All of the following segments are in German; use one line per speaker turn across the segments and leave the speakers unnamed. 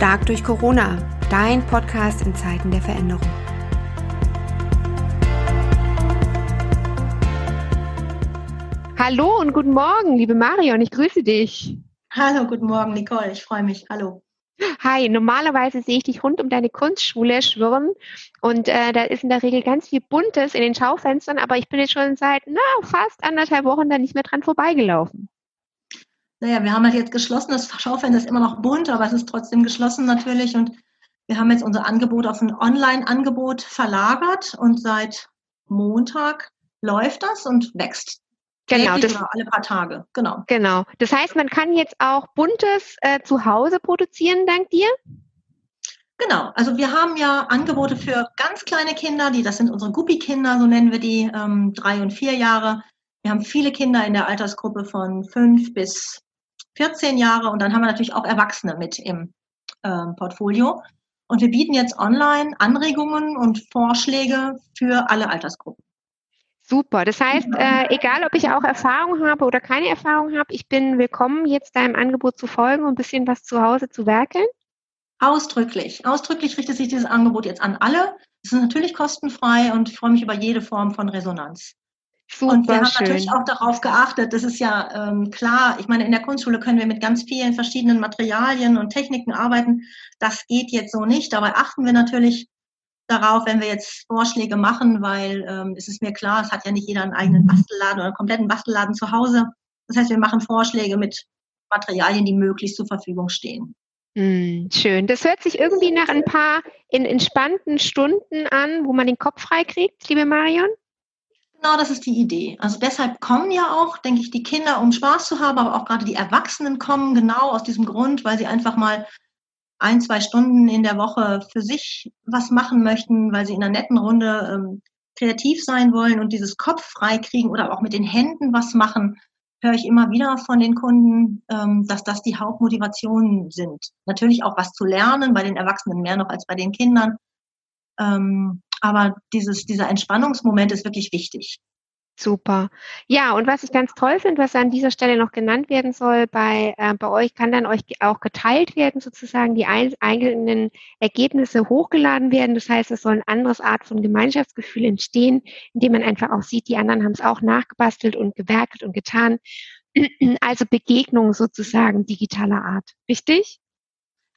Stark durch Corona, dein Podcast in Zeiten der Veränderung. Hallo und guten Morgen, liebe Marion, ich grüße dich.
Hallo, guten Morgen, Nicole, ich freue mich. Hallo.
Hi, normalerweise sehe ich dich rund um deine Kunstschule schwirren und äh, da ist in der Regel ganz viel Buntes in den Schaufenstern, aber ich bin jetzt schon seit na, fast anderthalb Wochen da nicht mehr dran vorbeigelaufen.
Naja, wir haben halt jetzt geschlossen, das Schaufenster ist immer noch bunt, aber es ist trotzdem geschlossen natürlich und wir haben jetzt unser Angebot auf ein Online-Angebot verlagert und seit Montag läuft das und wächst
Genau, das,
alle paar Tage. Genau.
Genau. Das heißt, man kann jetzt auch Buntes äh, zu Hause produzieren, dank dir?
Genau. Also wir haben ja Angebote für ganz kleine Kinder, die das sind unsere Guppi-Kinder, so nennen wir die, ähm, drei und vier Jahre. Wir haben viele Kinder in der Altersgruppe von fünf bis 14 Jahre und dann haben wir natürlich auch Erwachsene mit im ähm, Portfolio. Und wir bieten jetzt online Anregungen und Vorschläge für alle Altersgruppen.
Super. Das heißt, äh, egal ob ich auch Erfahrung habe oder keine Erfahrung habe, ich bin willkommen, jetzt deinem Angebot zu folgen und ein bisschen was zu Hause zu werkeln.
Ausdrücklich. Ausdrücklich richtet sich dieses Angebot jetzt an alle. Es ist natürlich kostenfrei und ich freue mich über jede Form von Resonanz. Super und wir haben schön. natürlich auch darauf geachtet, das ist ja ähm, klar, ich meine, in der Kunstschule können wir mit ganz vielen verschiedenen Materialien und Techniken arbeiten. Das geht jetzt so nicht. Dabei achten wir natürlich darauf, wenn wir jetzt Vorschläge machen, weil ähm, es ist mir klar, es hat ja nicht jeder einen eigenen Bastelladen oder einen kompletten Bastelladen zu Hause. Das heißt, wir machen Vorschläge mit Materialien, die möglichst zur Verfügung stehen.
Mm, schön. Das hört sich irgendwie nach ein paar in entspannten Stunden an, wo man den Kopf frei kriegt, liebe Marion.
Genau, das ist die Idee. Also deshalb kommen ja auch, denke ich, die Kinder, um Spaß zu haben, aber auch gerade die Erwachsenen kommen genau aus diesem Grund, weil sie einfach mal ein, zwei Stunden in der Woche für sich was machen möchten, weil sie in einer netten Runde ähm, kreativ sein wollen und dieses Kopf frei kriegen oder auch mit den Händen was machen, höre ich immer wieder von den Kunden, ähm, dass das die Hauptmotivationen sind. Natürlich auch was zu lernen, bei den Erwachsenen mehr noch als bei den Kindern. Ähm, aber dieses, dieser Entspannungsmoment ist wirklich wichtig.
Super. Ja, und was ich ganz toll finde, was an dieser Stelle noch genannt werden soll, bei, äh, bei euch kann dann euch auch geteilt werden, sozusagen die eigenen Ergebnisse hochgeladen werden. Das heißt, es soll ein anderes Art von Gemeinschaftsgefühl entstehen, indem man einfach auch sieht, die anderen haben es auch nachgebastelt und gewerkelt und getan. Also Begegnungen sozusagen digitaler Art. Richtig?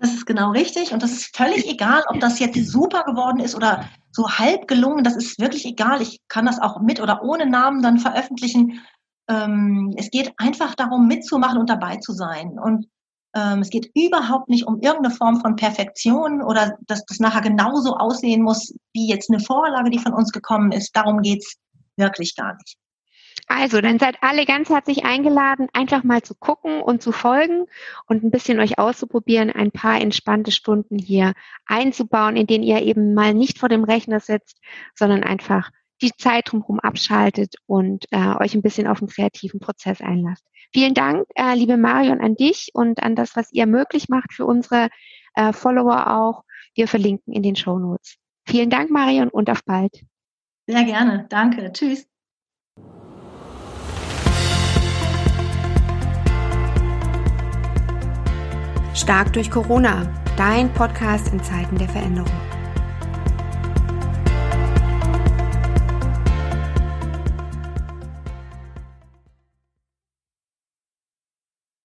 Das ist genau richtig und das ist völlig egal, ob das jetzt super geworden ist oder so halb gelungen. Das ist wirklich egal. Ich kann das auch mit oder ohne Namen dann veröffentlichen. Ähm, es geht einfach darum, mitzumachen und dabei zu sein. Und ähm, es geht überhaupt nicht um irgendeine Form von Perfektion oder dass das nachher genauso aussehen muss wie jetzt eine Vorlage, die von uns gekommen ist. Darum geht's wirklich gar nicht.
Also, dann seid alle ganz herzlich eingeladen, einfach mal zu gucken und zu folgen und ein bisschen euch auszuprobieren, ein paar entspannte Stunden hier einzubauen, in denen ihr eben mal nicht vor dem Rechner sitzt, sondern einfach die Zeit drumherum abschaltet und äh, euch ein bisschen auf den kreativen Prozess einlasst. Vielen Dank, äh, liebe Marion, an dich und an das, was ihr möglich macht für unsere äh, Follower auch. Wir verlinken in den Show Notes. Vielen Dank, Marion, und auf bald.
Sehr gerne. Danke. Tschüss.
Stark durch Corona, dein Podcast in Zeiten der Veränderung.